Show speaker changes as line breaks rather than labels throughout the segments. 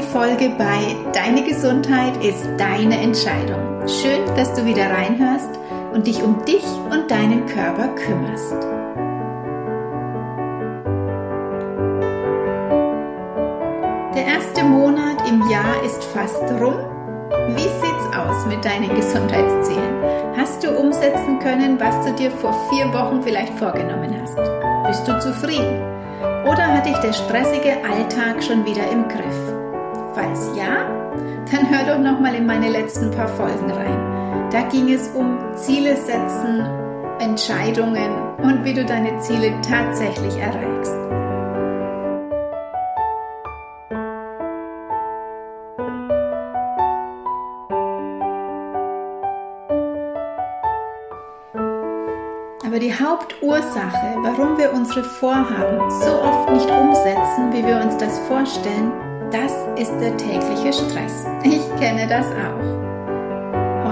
neuen Folge bei Deine Gesundheit ist deine Entscheidung. Schön, dass du wieder reinhörst und dich um dich und deinen Körper kümmerst. Der erste Monat im Jahr ist fast rum. Wie sieht's aus mit deinen Gesundheitszielen? Hast du umsetzen können, was du dir vor vier Wochen vielleicht vorgenommen hast? Bist du zufrieden? Oder hat dich der stressige Alltag schon wieder im Griff? Falls ja, dann hör doch noch mal in meine letzten paar Folgen rein. Da ging es um Ziele setzen, Entscheidungen und wie du deine Ziele tatsächlich erreichst. Aber die Hauptursache, warum wir unsere Vorhaben so oft nicht umsetzen, wie wir uns das vorstellen, das ist der tägliche Stress. Ich kenne das auch.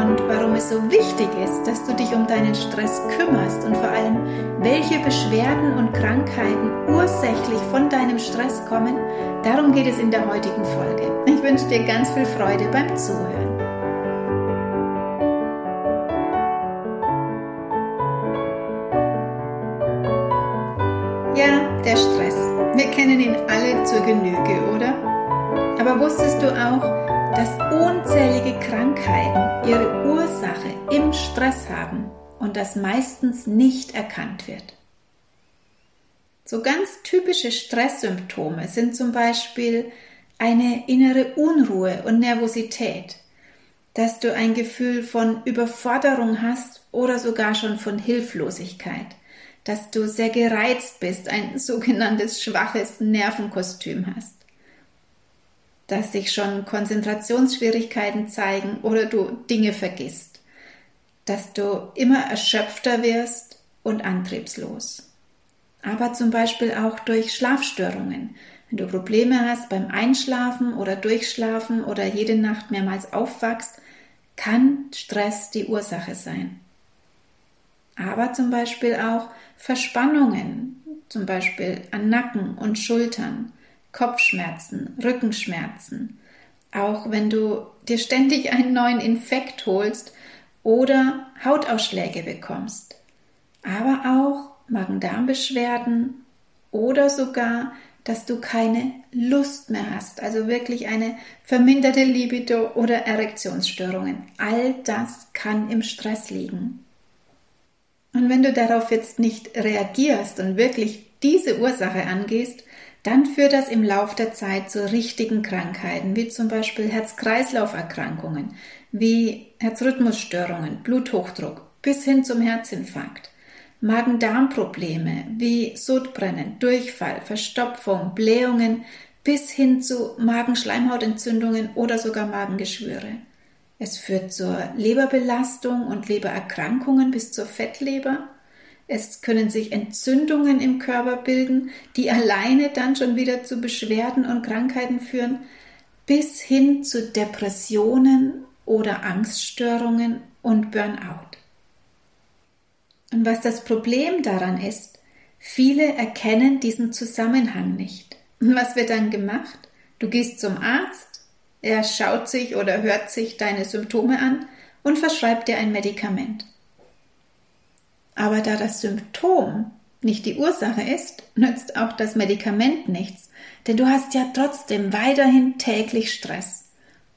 Und warum es so wichtig ist, dass du dich um deinen Stress kümmerst und vor allem, welche Beschwerden und Krankheiten ursächlich von deinem Stress kommen, darum geht es in der heutigen Folge. Ich wünsche dir ganz viel Freude beim Zuhören. Ja, der Stress. Wir kennen ihn alle zur Genüge, oder? Aber wusstest du auch, dass unzählige Krankheiten ihre Ursache im Stress haben und das meistens nicht erkannt wird? So ganz typische Stresssymptome sind zum Beispiel eine innere Unruhe und Nervosität, dass du ein Gefühl von Überforderung hast oder sogar schon von Hilflosigkeit dass du sehr gereizt bist, ein sogenanntes schwaches Nervenkostüm hast, dass sich schon Konzentrationsschwierigkeiten zeigen oder du Dinge vergisst, dass du immer erschöpfter wirst und antriebslos. Aber zum Beispiel auch durch Schlafstörungen. Wenn du Probleme hast beim Einschlafen oder Durchschlafen oder jede Nacht mehrmals aufwachst, kann Stress die Ursache sein. Aber zum Beispiel auch Verspannungen, zum Beispiel an Nacken und Schultern, Kopfschmerzen, Rückenschmerzen, auch wenn du dir ständig einen neuen Infekt holst oder Hautausschläge bekommst, aber auch Magen-Darm-Beschwerden oder sogar, dass du keine Lust mehr hast, also wirklich eine verminderte Libido oder Erektionsstörungen. All das kann im Stress liegen. Und wenn du darauf jetzt nicht reagierst und wirklich diese Ursache angehst, dann führt das im Lauf der Zeit zu richtigen Krankheiten, wie zum Beispiel Herz-Kreislauf-Erkrankungen, wie Herzrhythmusstörungen, Bluthochdruck bis hin zum Herzinfarkt, Magen-Darm-Probleme wie Sodbrennen, Durchfall, Verstopfung, Blähungen bis hin zu Magenschleimhautentzündungen oder sogar Magengeschwüre. Es führt zur Leberbelastung und Lebererkrankungen bis zur Fettleber. Es können sich Entzündungen im Körper bilden, die alleine dann schon wieder zu Beschwerden und Krankheiten führen, bis hin zu Depressionen oder Angststörungen und Burnout. Und was das Problem daran ist, viele erkennen diesen Zusammenhang nicht. Und was wird dann gemacht? Du gehst zum Arzt, er schaut sich oder hört sich deine Symptome an und verschreibt dir ein Medikament. Aber da das Symptom nicht die Ursache ist, nützt auch das Medikament nichts, denn du hast ja trotzdem weiterhin täglich Stress.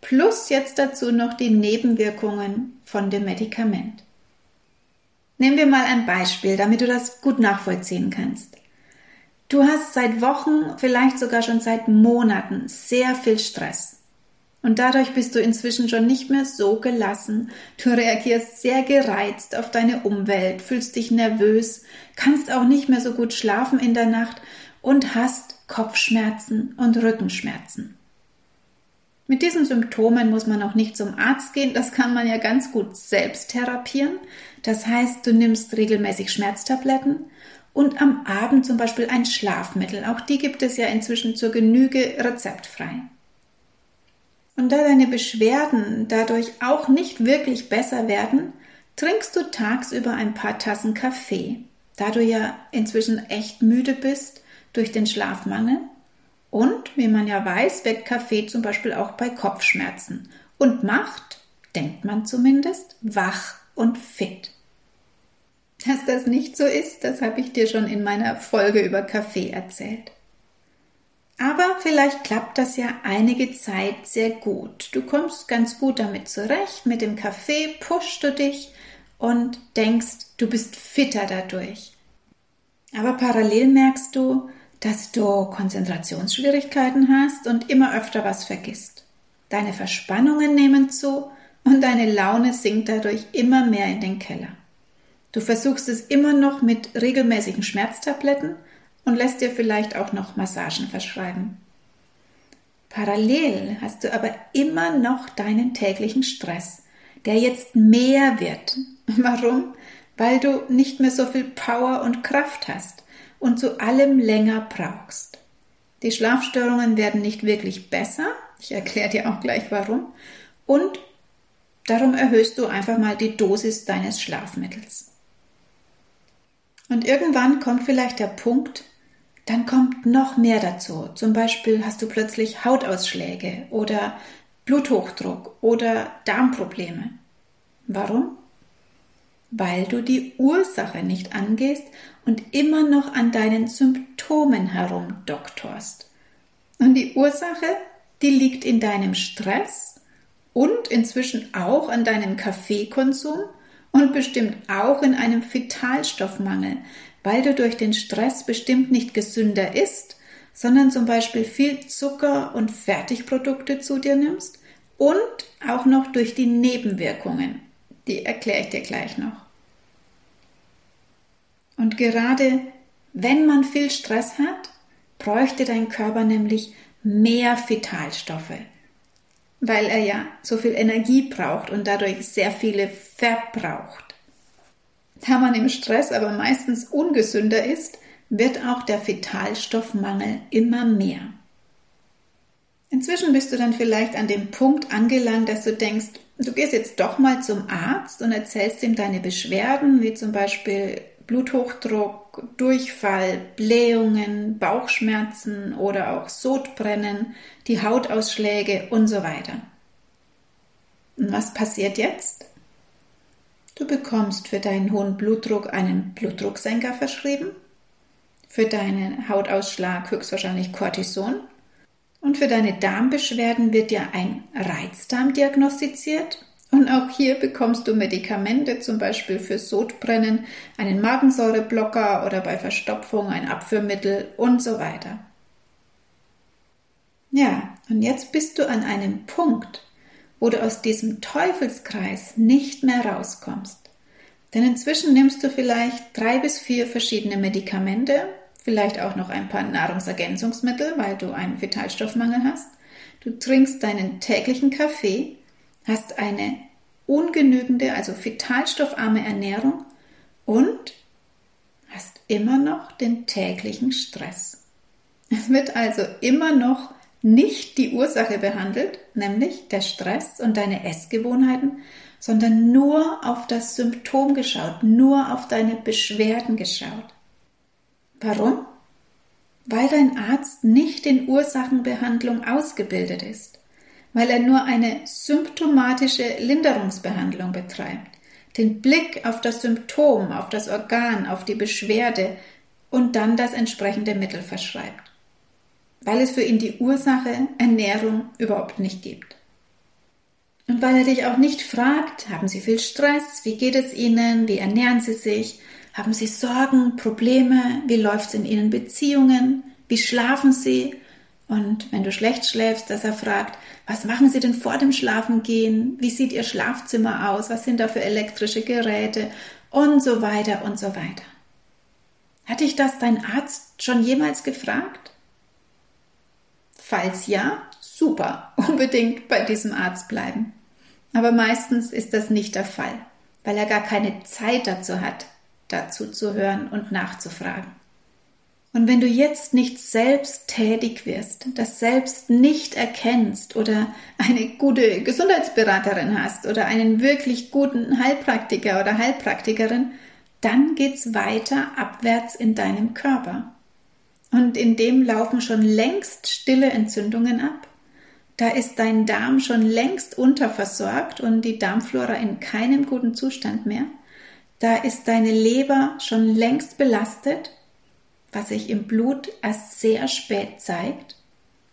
Plus jetzt dazu noch die Nebenwirkungen von dem Medikament. Nehmen wir mal ein Beispiel, damit du das gut nachvollziehen kannst. Du hast seit Wochen, vielleicht sogar schon seit Monaten sehr viel Stress. Und dadurch bist du inzwischen schon nicht mehr so gelassen. Du reagierst sehr gereizt auf deine Umwelt, fühlst dich nervös, kannst auch nicht mehr so gut schlafen in der Nacht und hast Kopfschmerzen und Rückenschmerzen. Mit diesen Symptomen muss man auch nicht zum Arzt gehen, das kann man ja ganz gut selbst therapieren. Das heißt, du nimmst regelmäßig Schmerztabletten und am Abend zum Beispiel ein Schlafmittel. Auch die gibt es ja inzwischen zur Genüge rezeptfrei. Und da deine Beschwerden dadurch auch nicht wirklich besser werden, trinkst du tagsüber ein paar Tassen Kaffee. Da du ja inzwischen echt müde bist durch den Schlafmangel, Und, wie man ja weiß, wirkt Kaffee zum Beispiel auch bei Kopfschmerzen und macht, denkt man zumindest, wach und fit. Dass das nicht so ist, das habe ich dir schon in meiner Folge über Kaffee erzählt. Aber vielleicht klappt das ja einige Zeit sehr gut. Du kommst ganz gut damit zurecht. Mit dem Kaffee pushst du dich und denkst, du bist fitter dadurch. Aber parallel merkst du, dass du Konzentrationsschwierigkeiten hast und immer öfter was vergisst. Deine Verspannungen nehmen zu und deine Laune sinkt dadurch immer mehr in den Keller. Du versuchst es immer noch mit regelmäßigen Schmerztabletten und lässt dir vielleicht auch noch Massagen verschreiben. Parallel hast du aber immer noch deinen täglichen Stress, der jetzt mehr wird. Warum? Weil du nicht mehr so viel Power und Kraft hast und zu allem länger brauchst. Die Schlafstörungen werden nicht wirklich besser, ich erkläre dir auch gleich warum, und darum erhöhst du einfach mal die Dosis deines Schlafmittels. Und irgendwann kommt vielleicht der Punkt, dann kommt noch mehr dazu. Zum Beispiel hast du plötzlich Hautausschläge oder Bluthochdruck oder Darmprobleme. Warum? Weil du die Ursache nicht angehst und immer noch an deinen Symptomen herumdoktorst. Und die Ursache, die liegt in deinem Stress und inzwischen auch an deinem Kaffeekonsum und bestimmt auch in einem Vitalstoffmangel, weil du durch den Stress bestimmt nicht gesünder isst, sondern zum Beispiel viel Zucker und Fertigprodukte zu dir nimmst und auch noch durch die Nebenwirkungen. Die erkläre ich dir gleich noch. Und gerade wenn man viel Stress hat, bräuchte dein Körper nämlich mehr Vitalstoffe, weil er ja so viel Energie braucht und dadurch sehr viele verbraucht. Da man im Stress aber meistens ungesünder ist, wird auch der Vitalstoffmangel immer mehr. Inzwischen bist du dann vielleicht an dem Punkt angelangt, dass du denkst, du gehst jetzt doch mal zum Arzt und erzählst ihm deine Beschwerden, wie zum Beispiel Bluthochdruck, Durchfall, Blähungen, Bauchschmerzen oder auch Sodbrennen, die Hautausschläge und so weiter. Und was passiert jetzt? Du bekommst für deinen hohen Blutdruck einen Blutdrucksenker verschrieben, für deinen Hautausschlag höchstwahrscheinlich Cortison und für deine Darmbeschwerden wird dir ein Reizdarm diagnostiziert und auch hier bekommst du Medikamente, zum Beispiel für Sodbrennen, einen Magensäureblocker oder bei Verstopfung ein Abführmittel und so weiter. Ja, und jetzt bist du an einem Punkt, wo du aus diesem Teufelskreis nicht mehr rauskommst. Denn inzwischen nimmst du vielleicht drei bis vier verschiedene Medikamente, vielleicht auch noch ein paar Nahrungsergänzungsmittel, weil du einen Vitalstoffmangel hast. Du trinkst deinen täglichen Kaffee, hast eine ungenügende, also vitalstoffarme Ernährung und hast immer noch den täglichen Stress. Es wird also immer noch nicht die Ursache behandelt, nämlich der Stress und deine Essgewohnheiten, sondern nur auf das Symptom geschaut, nur auf deine Beschwerden geschaut. Warum? Weil dein Arzt nicht in Ursachenbehandlung ausgebildet ist, weil er nur eine symptomatische Linderungsbehandlung betreibt, den Blick auf das Symptom, auf das Organ, auf die Beschwerde und dann das entsprechende Mittel verschreibt weil es für ihn die Ursache Ernährung überhaupt nicht gibt. Und weil er dich auch nicht fragt, haben Sie viel Stress, wie geht es Ihnen, wie ernähren Sie sich, haben Sie Sorgen, Probleme, wie läuft es in Ihren Beziehungen, wie schlafen Sie? Und wenn du schlecht schläfst, dass er fragt, was machen Sie denn vor dem Schlafengehen? Wie sieht Ihr Schlafzimmer aus? Was sind da für elektrische Geräte? Und so weiter und so weiter. Hat dich das dein Arzt schon jemals gefragt? Falls ja, super, unbedingt bei diesem Arzt bleiben. Aber meistens ist das nicht der Fall, weil er gar keine Zeit dazu hat, dazu zu hören und nachzufragen. Und wenn du jetzt nicht selbst tätig wirst, das selbst nicht erkennst oder eine gute Gesundheitsberaterin hast oder einen wirklich guten Heilpraktiker oder Heilpraktikerin, dann geht's weiter abwärts in deinem Körper. Und in dem laufen schon längst stille Entzündungen ab. Da ist dein Darm schon längst unterversorgt und die Darmflora in keinem guten Zustand mehr. Da ist deine Leber schon längst belastet, was sich im Blut erst sehr spät zeigt.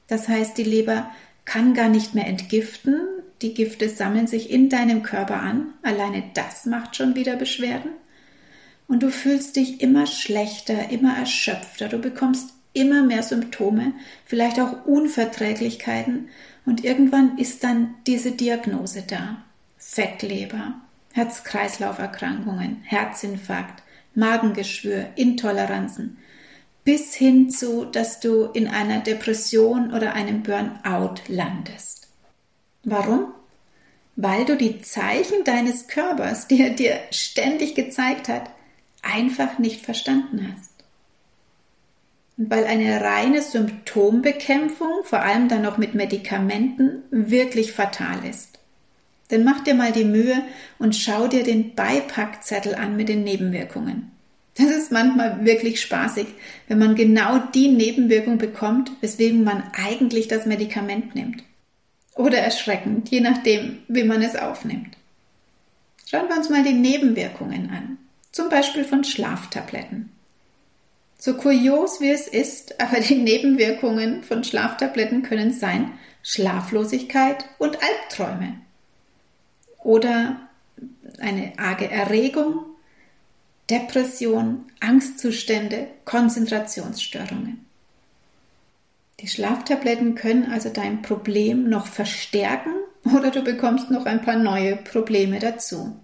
Das heißt, die Leber kann gar nicht mehr entgiften, die Gifte sammeln sich in deinem Körper an, alleine das macht schon wieder Beschwerden und du fühlst dich immer schlechter, immer erschöpfter, du bekommst immer mehr Symptome, vielleicht auch Unverträglichkeiten und irgendwann ist dann diese Diagnose da. Fettleber, Herz-Kreislauf-Erkrankungen, Herzinfarkt, Magengeschwür, Intoleranzen, bis hin zu, dass du in einer Depression oder einem Burnout landest. Warum? Weil du die Zeichen deines Körpers, die er dir ständig gezeigt hat, einfach nicht verstanden hast. Und weil eine reine Symptombekämpfung, vor allem dann noch mit Medikamenten, wirklich fatal ist. Dann mach dir mal die Mühe und schau dir den Beipackzettel an mit den Nebenwirkungen. Das ist manchmal wirklich spaßig, wenn man genau die Nebenwirkung bekommt, weswegen man eigentlich das Medikament nimmt. Oder erschreckend, je nachdem, wie man es aufnimmt. Schauen wir uns mal die Nebenwirkungen an zum Beispiel von Schlaftabletten. So kurios wie es ist, aber die Nebenwirkungen von Schlaftabletten können sein Schlaflosigkeit und Albträume oder eine arge Erregung, Depression, Angstzustände, Konzentrationsstörungen. Die Schlaftabletten können also dein Problem noch verstärken oder du bekommst noch ein paar neue Probleme dazu.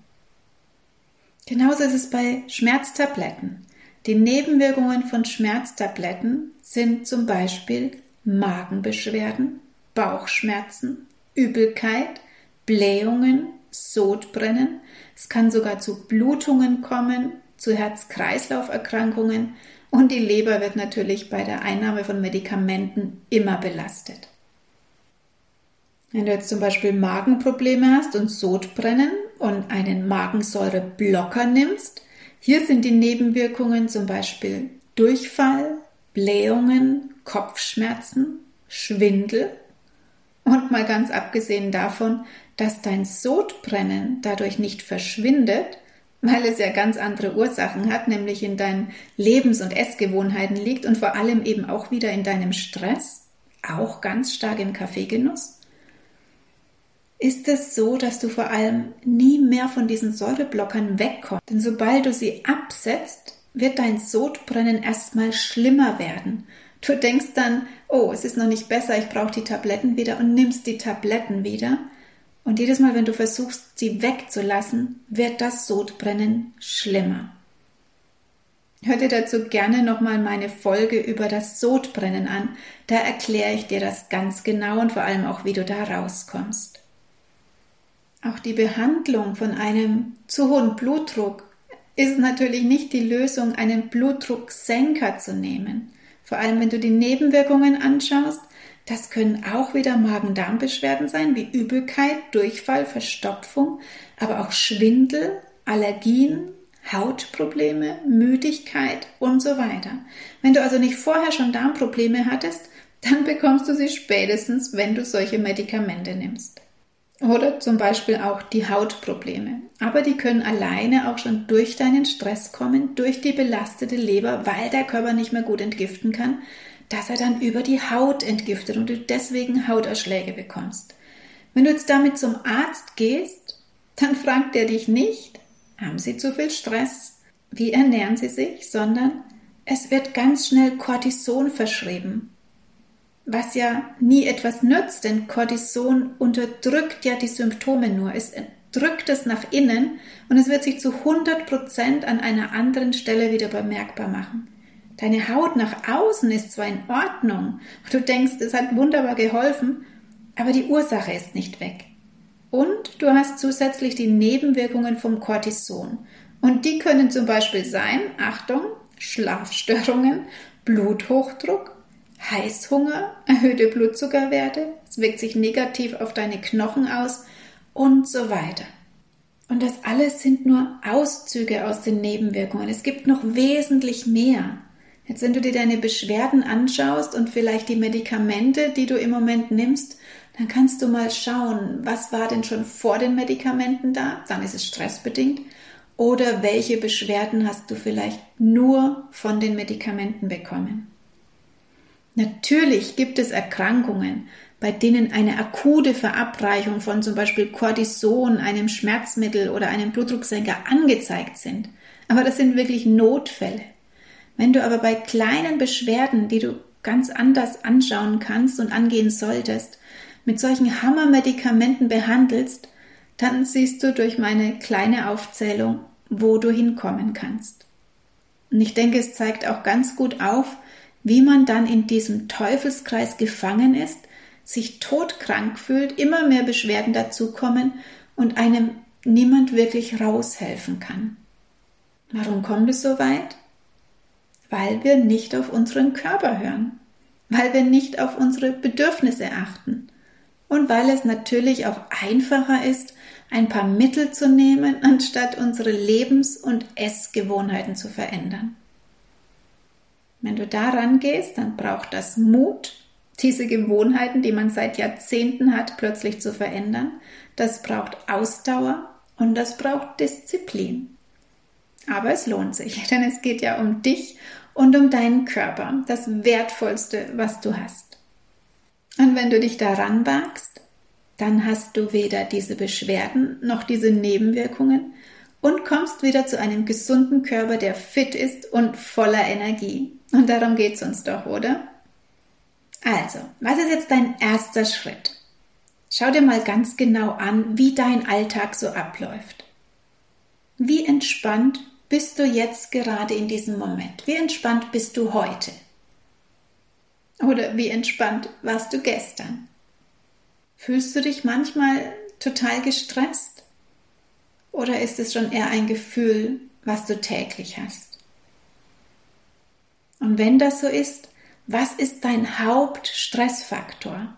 Genauso ist es bei Schmerztabletten. Die Nebenwirkungen von Schmerztabletten sind zum Beispiel Magenbeschwerden, Bauchschmerzen, Übelkeit, Blähungen, Sodbrennen. Es kann sogar zu Blutungen kommen, zu Herz-Kreislauf-Erkrankungen und die Leber wird natürlich bei der Einnahme von Medikamenten immer belastet. Wenn du jetzt zum Beispiel Magenprobleme hast und Sodbrennen und einen Magensäureblocker nimmst, hier sind die Nebenwirkungen zum Beispiel Durchfall, Blähungen, Kopfschmerzen, Schwindel. Und mal ganz abgesehen davon, dass dein Sodbrennen dadurch nicht verschwindet, weil es ja ganz andere Ursachen hat, nämlich in deinen Lebens- und Essgewohnheiten liegt und vor allem eben auch wieder in deinem Stress, auch ganz stark im Kaffeegenuss, ist es so, dass du vor allem nie mehr von diesen Säureblockern wegkommst. Denn sobald du sie absetzt, wird dein Sodbrennen erstmal schlimmer werden. Du denkst dann, oh, es ist noch nicht besser, ich brauche die Tabletten wieder und nimmst die Tabletten wieder. Und jedes Mal, wenn du versuchst, sie wegzulassen, wird das Sodbrennen schlimmer. Hör dir dazu gerne nochmal meine Folge über das Sodbrennen an. Da erkläre ich dir das ganz genau und vor allem auch, wie du da rauskommst. Auch die Behandlung von einem zu hohen Blutdruck ist natürlich nicht die Lösung, einen Blutdrucksenker zu nehmen. Vor allem, wenn du die Nebenwirkungen anschaust, das können auch wieder Magen-Darm-Beschwerden sein, wie Übelkeit, Durchfall, Verstopfung, aber auch Schwindel, Allergien, Hautprobleme, Müdigkeit und so weiter. Wenn du also nicht vorher schon Darmprobleme hattest, dann bekommst du sie spätestens, wenn du solche Medikamente nimmst. Oder zum Beispiel auch die Hautprobleme. Aber die können alleine auch schon durch deinen Stress kommen, durch die belastete Leber, weil der Körper nicht mehr gut entgiften kann, dass er dann über die Haut entgiftet und du deswegen Hauterschläge bekommst. Wenn du jetzt damit zum Arzt gehst, dann fragt er dich nicht, haben Sie zu viel Stress? Wie ernähren Sie sich? Sondern es wird ganz schnell Cortison verschrieben was ja nie etwas nützt, denn Cortison unterdrückt ja die Symptome nur. Es drückt es nach innen und es wird sich zu 100 Prozent an einer anderen Stelle wieder bemerkbar machen. Deine Haut nach außen ist zwar in Ordnung du denkst, es hat wunderbar geholfen, aber die Ursache ist nicht weg. Und du hast zusätzlich die Nebenwirkungen vom Cortison. Und die können zum Beispiel sein, Achtung, Schlafstörungen, Bluthochdruck, Heißhunger, erhöhte Blutzuckerwerte, es wirkt sich negativ auf deine Knochen aus und so weiter. Und das alles sind nur Auszüge aus den Nebenwirkungen. Es gibt noch wesentlich mehr. Jetzt, wenn du dir deine Beschwerden anschaust und vielleicht die Medikamente, die du im Moment nimmst, dann kannst du mal schauen, was war denn schon vor den Medikamenten da? Dann ist es stressbedingt. Oder welche Beschwerden hast du vielleicht nur von den Medikamenten bekommen? Natürlich gibt es Erkrankungen, bei denen eine akute Verabreichung von zum Beispiel Cortison, einem Schmerzmittel oder einem Blutdrucksenker angezeigt sind. Aber das sind wirklich Notfälle. Wenn du aber bei kleinen Beschwerden, die du ganz anders anschauen kannst und angehen solltest, mit solchen Hammermedikamenten behandelst, dann siehst du durch meine kleine Aufzählung, wo du hinkommen kannst. Und ich denke, es zeigt auch ganz gut auf, wie man dann in diesem Teufelskreis gefangen ist, sich todkrank fühlt, immer mehr Beschwerden dazukommen und einem niemand wirklich raushelfen kann. Warum kommt es so weit? Weil wir nicht auf unseren Körper hören, weil wir nicht auf unsere Bedürfnisse achten und weil es natürlich auch einfacher ist, ein paar Mittel zu nehmen, anstatt unsere Lebens- und Essgewohnheiten zu verändern. Wenn du daran gehst, dann braucht das Mut, diese Gewohnheiten, die man seit Jahrzehnten hat, plötzlich zu verändern. Das braucht Ausdauer und das braucht Disziplin. Aber es lohnt sich, denn es geht ja um dich und um deinen Körper, das Wertvollste, was du hast. Und wenn du dich daran wagst, dann hast du weder diese Beschwerden noch diese Nebenwirkungen und kommst wieder zu einem gesunden Körper, der fit ist und voller Energie. Und darum geht's uns doch, oder? Also, was ist jetzt dein erster Schritt? Schau dir mal ganz genau an, wie dein Alltag so abläuft. Wie entspannt bist du jetzt gerade in diesem Moment? Wie entspannt bist du heute? Oder wie entspannt warst du gestern? Fühlst du dich manchmal total gestresst? Oder ist es schon eher ein Gefühl, was du täglich hast? Und wenn das so ist, was ist dein Hauptstressfaktor?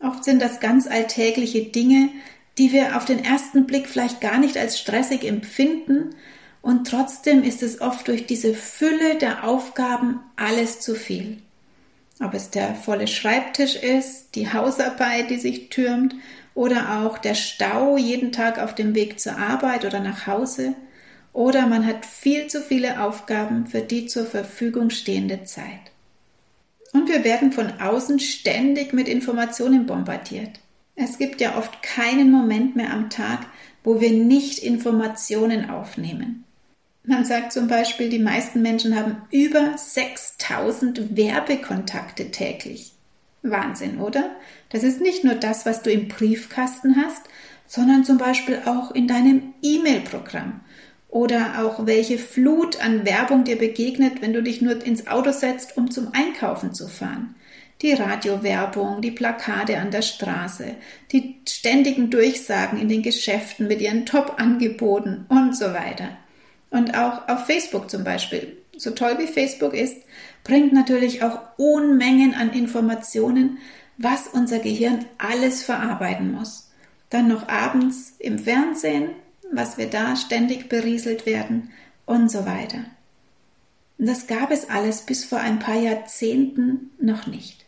Oft sind das ganz alltägliche Dinge, die wir auf den ersten Blick vielleicht gar nicht als stressig empfinden, und trotzdem ist es oft durch diese Fülle der Aufgaben alles zu viel. Ob es der volle Schreibtisch ist, die Hausarbeit, die sich türmt, oder auch der Stau jeden Tag auf dem Weg zur Arbeit oder nach Hause, oder man hat viel zu viele Aufgaben für die zur Verfügung stehende Zeit. Und wir werden von außen ständig mit Informationen bombardiert. Es gibt ja oft keinen Moment mehr am Tag, wo wir nicht Informationen aufnehmen. Man sagt zum Beispiel, die meisten Menschen haben über 6000 Werbekontakte täglich. Wahnsinn, oder? Das ist nicht nur das, was du im Briefkasten hast, sondern zum Beispiel auch in deinem E-Mail-Programm oder auch welche Flut an Werbung dir begegnet, wenn du dich nur ins Auto setzt, um zum Einkaufen zu fahren. Die Radiowerbung, die Plakate an der Straße, die ständigen Durchsagen in den Geschäften mit ihren Top-Angeboten und so weiter. Und auch auf Facebook zum Beispiel, so toll wie Facebook ist, bringt natürlich auch Unmengen an Informationen, was unser Gehirn alles verarbeiten muss. Dann noch abends im Fernsehen, was wir da ständig berieselt werden und so weiter. Das gab es alles bis vor ein paar Jahrzehnten noch nicht.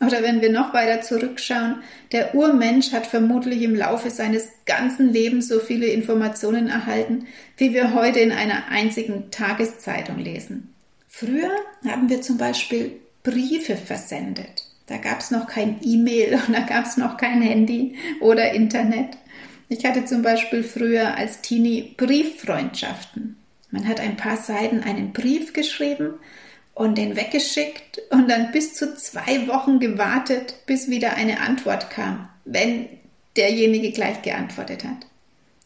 Oder wenn wir noch weiter zurückschauen, der Urmensch hat vermutlich im Laufe seines ganzen Lebens so viele Informationen erhalten, wie wir heute in einer einzigen Tageszeitung lesen. Früher haben wir zum Beispiel Briefe versendet. Da gab es noch kein E-Mail und da gab es noch kein Handy oder Internet. Ich hatte zum Beispiel früher als Teenie Brieffreundschaften. Man hat ein paar Seiten einen Brief geschrieben und den weggeschickt und dann bis zu zwei Wochen gewartet, bis wieder eine Antwort kam, wenn derjenige gleich geantwortet hat.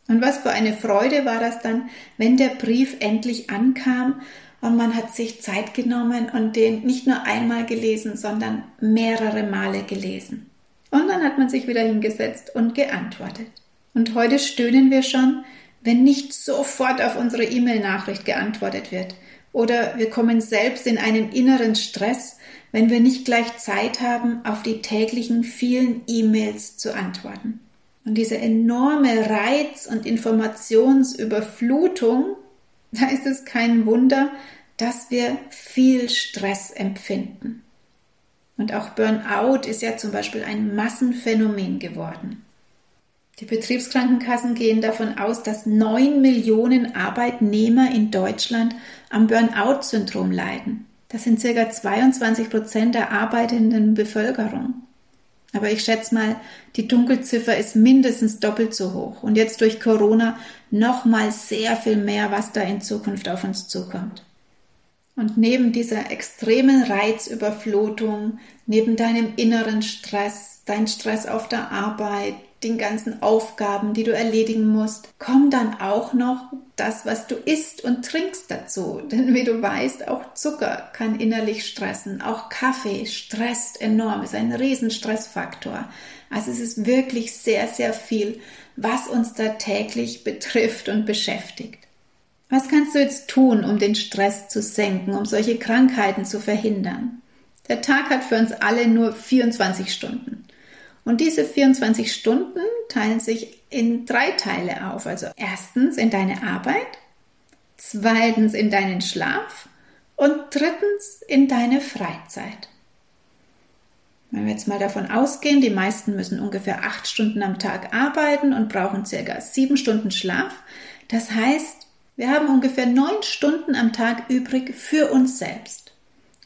Und was für eine Freude war das dann, wenn der Brief endlich ankam und man hat sich Zeit genommen und den nicht nur einmal gelesen, sondern mehrere Male gelesen. Und dann hat man sich wieder hingesetzt und geantwortet. Und heute stöhnen wir schon, wenn nicht sofort auf unsere E-Mail-Nachricht geantwortet wird, oder wir kommen selbst in einen inneren Stress, wenn wir nicht gleich Zeit haben, auf die täglichen vielen E-Mails zu antworten. Und diese enorme Reiz- und Informationsüberflutung, da ist es kein Wunder, dass wir viel Stress empfinden. Und auch Burnout ist ja zum Beispiel ein Massenphänomen geworden. Die Betriebskrankenkassen gehen davon aus, dass neun Millionen Arbeitnehmer in Deutschland am Burnout-Syndrom leiden. Das sind circa 22 Prozent der arbeitenden Bevölkerung. Aber ich schätze mal, die Dunkelziffer ist mindestens doppelt so hoch. Und jetzt durch Corona noch mal sehr viel mehr, was da in Zukunft auf uns zukommt. Und neben dieser extremen Reizüberflutung, neben deinem inneren Stress, dein Stress auf der Arbeit, den ganzen Aufgaben, die du erledigen musst, kommt dann auch noch das, was du isst und trinkst dazu. Denn wie du weißt, auch Zucker kann innerlich stressen. Auch Kaffee stresst enorm, ist ein Riesenstressfaktor. Also es ist wirklich sehr, sehr viel, was uns da täglich betrifft und beschäftigt. Was kannst du jetzt tun, um den Stress zu senken, um solche Krankheiten zu verhindern? Der Tag hat für uns alle nur 24 Stunden. Und diese 24 Stunden teilen sich in drei Teile auf. Also erstens in deine Arbeit, zweitens in deinen Schlaf und drittens in deine Freizeit. Wenn wir jetzt mal davon ausgehen, die meisten müssen ungefähr acht Stunden am Tag arbeiten und brauchen circa sieben Stunden Schlaf. Das heißt, wir haben ungefähr neun Stunden am Tag übrig für uns selbst.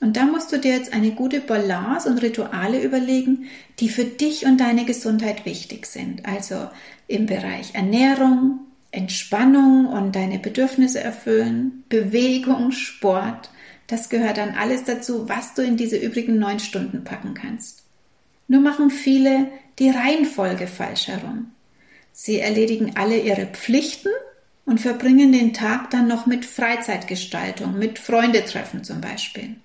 Und da musst du dir jetzt eine gute Balance und Rituale überlegen, die für dich und deine Gesundheit wichtig sind. Also im Bereich Ernährung, Entspannung und deine Bedürfnisse erfüllen, Bewegung, Sport. Das gehört dann alles dazu, was du in diese übrigen neun Stunden packen kannst. Nur machen viele die Reihenfolge falsch herum. Sie erledigen alle ihre Pflichten und verbringen den Tag dann noch mit Freizeitgestaltung, mit Freundetreffen zum Beispiel.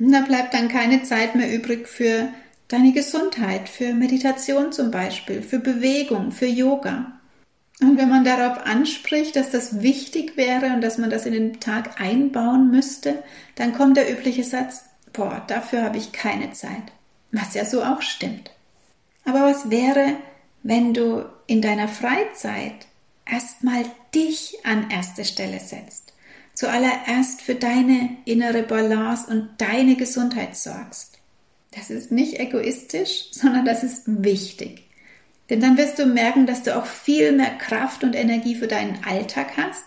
Und da bleibt dann keine Zeit mehr übrig für deine Gesundheit, für Meditation zum Beispiel, für Bewegung, für Yoga. Und wenn man darauf anspricht, dass das wichtig wäre und dass man das in den Tag einbauen müsste, dann kommt der übliche Satz, boah, dafür habe ich keine Zeit. Was ja so auch stimmt. Aber was wäre, wenn du in deiner Freizeit erstmal dich an erste Stelle setzt? Zuallererst für deine innere Balance und deine Gesundheit sorgst. Das ist nicht egoistisch, sondern das ist wichtig. Denn dann wirst du merken, dass du auch viel mehr Kraft und Energie für deinen Alltag hast,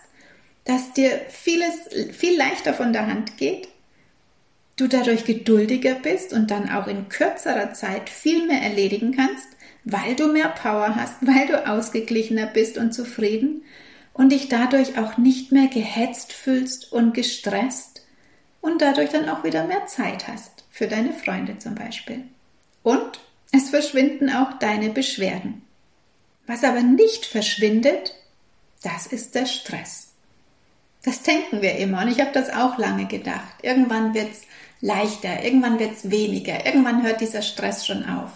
dass dir vieles viel leichter von der Hand geht, du dadurch geduldiger bist und dann auch in kürzerer Zeit viel mehr erledigen kannst, weil du mehr Power hast, weil du ausgeglichener bist und zufrieden und dich dadurch auch nicht mehr gehetzt fühlst und gestresst und dadurch dann auch wieder mehr Zeit hast für deine Freunde zum Beispiel. Und es verschwinden auch deine Beschwerden. Was aber nicht verschwindet, das ist der Stress. Das denken wir immer und ich habe das auch lange gedacht. Irgendwann wird es leichter, irgendwann wird es weniger, irgendwann hört dieser Stress schon auf.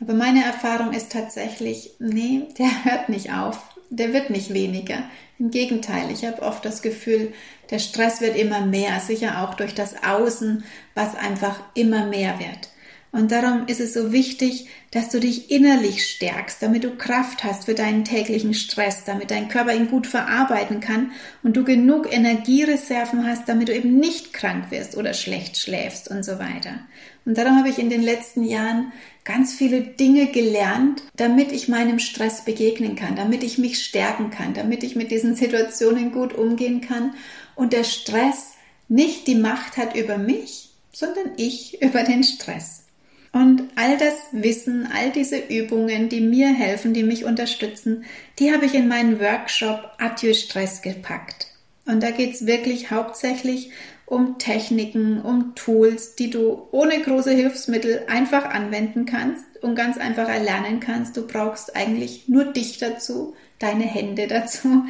Aber meine Erfahrung ist tatsächlich, nee, der hört nicht auf der wird nicht weniger. Im Gegenteil, ich habe oft das Gefühl, der Stress wird immer mehr, sicher auch durch das Außen, was einfach immer mehr wird. Und darum ist es so wichtig, dass du dich innerlich stärkst, damit du Kraft hast für deinen täglichen Stress, damit dein Körper ihn gut verarbeiten kann und du genug Energiereserven hast, damit du eben nicht krank wirst oder schlecht schläfst und so weiter. Und darum habe ich in den letzten Jahren ganz viele Dinge gelernt, damit ich meinem Stress begegnen kann, damit ich mich stärken kann, damit ich mit diesen Situationen gut umgehen kann und der Stress nicht die Macht hat über mich, sondern ich über den Stress. Und all das Wissen, all diese Übungen, die mir helfen, die mich unterstützen, die habe ich in meinen Workshop Adieu Stress gepackt. Und da geht es wirklich hauptsächlich um Techniken, um Tools, die du ohne große Hilfsmittel einfach anwenden kannst und ganz einfach erlernen kannst. Du brauchst eigentlich nur dich dazu, deine Hände dazu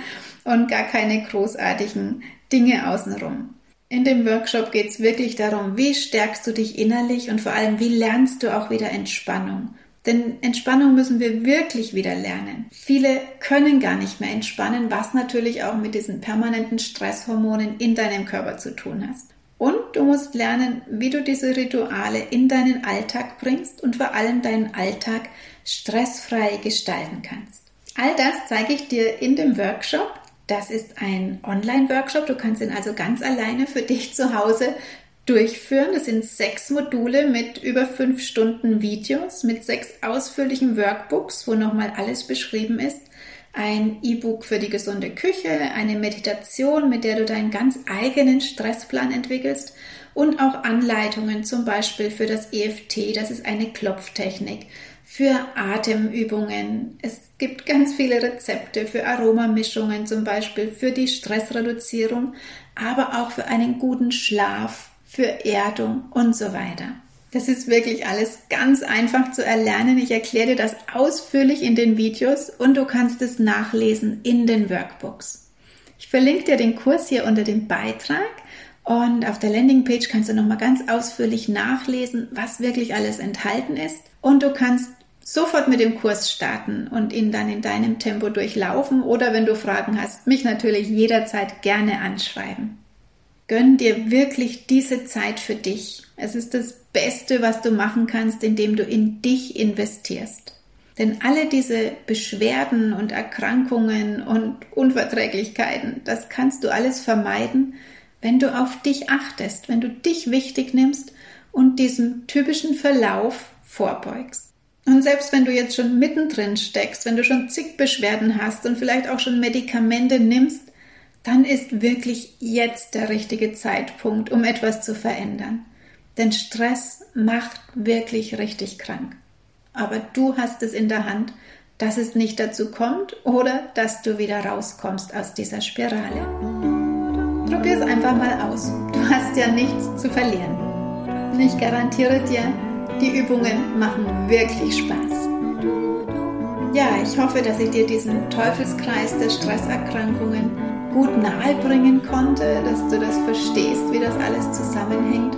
und gar keine großartigen Dinge außenrum. In dem Workshop geht es wirklich darum, wie stärkst du dich innerlich und vor allem, wie lernst du auch wieder Entspannung. Denn Entspannung müssen wir wirklich wieder lernen. Viele können gar nicht mehr entspannen, was natürlich auch mit diesen permanenten Stresshormonen in deinem Körper zu tun hast. Und du musst lernen, wie du diese Rituale in deinen Alltag bringst und vor allem deinen Alltag stressfrei gestalten kannst. All das zeige ich dir in dem Workshop Das ist ein Online-Workshop. Du kannst ihn also ganz alleine für dich zu Hause durchführen. Das sind sechs Module mit über fünf Stunden Videos, mit sechs ausführlichen Workbooks, wo nochmal alles beschrieben ist. Ein E-Book für die gesunde Küche, eine Meditation, mit der du deinen ganz eigenen Stressplan entwickelst und auch Anleitungen zum Beispiel für das EFT, das ist eine Klopftechnik, für Atemübungen. Es gibt ganz viele Rezepte für Aromamischungen zum Beispiel, für die Stressreduzierung, aber auch für einen guten Schlaf, für Erdung und so weiter. Das ist wirklich alles ganz einfach zu erlernen. Ich erkläre dir das ausführlich in den Videos und du kannst es nachlesen in den Workbooks. Ich verlinke dir den Kurs hier unter dem Beitrag und auf der Landingpage kannst du nochmal ganz ausführlich nachlesen, was wirklich alles enthalten ist. Und du kannst sofort mit dem Kurs starten und ihn dann in deinem Tempo durchlaufen oder wenn du Fragen hast, mich natürlich jederzeit gerne anschreiben. Gönn dir wirklich diese Zeit für dich. Es ist das Beste, was du machen kannst, indem du in dich investierst. Denn alle diese Beschwerden und Erkrankungen und Unverträglichkeiten, das kannst du alles vermeiden, wenn du auf dich achtest, wenn du dich wichtig nimmst und diesem typischen Verlauf vorbeugst. Und selbst wenn du jetzt schon mittendrin steckst, wenn du schon zig Beschwerden hast und vielleicht auch schon Medikamente nimmst, dann ist wirklich jetzt der richtige Zeitpunkt, um etwas zu verändern. Denn Stress macht wirklich richtig krank. Aber du hast es in der Hand, dass es nicht dazu kommt oder dass du wieder rauskommst aus dieser Spirale. Probier es einfach mal aus. Du hast ja nichts zu verlieren. Und ich garantiere dir, die Übungen machen wirklich Spaß. Ja, ich hoffe, dass ich dir diesen Teufelskreis der Stresserkrankungen gut nahebringen konnte, dass du das verstehst, wie das alles zusammenhängt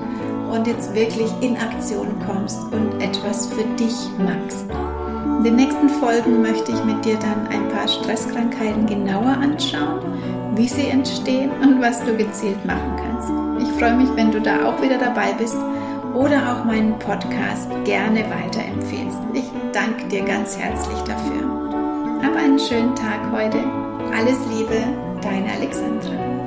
und jetzt wirklich in Aktion kommst und etwas für dich machst. In den nächsten Folgen möchte ich mit dir dann ein paar Stresskrankheiten genauer anschauen, wie sie entstehen und was du gezielt machen kannst. Ich freue mich, wenn du da auch wieder dabei bist oder auch meinen Podcast gerne weiterempfehlst. Ich danke dir ganz herzlich dafür. Hab einen schönen Tag heute. Alles Liebe, deine Alexandra.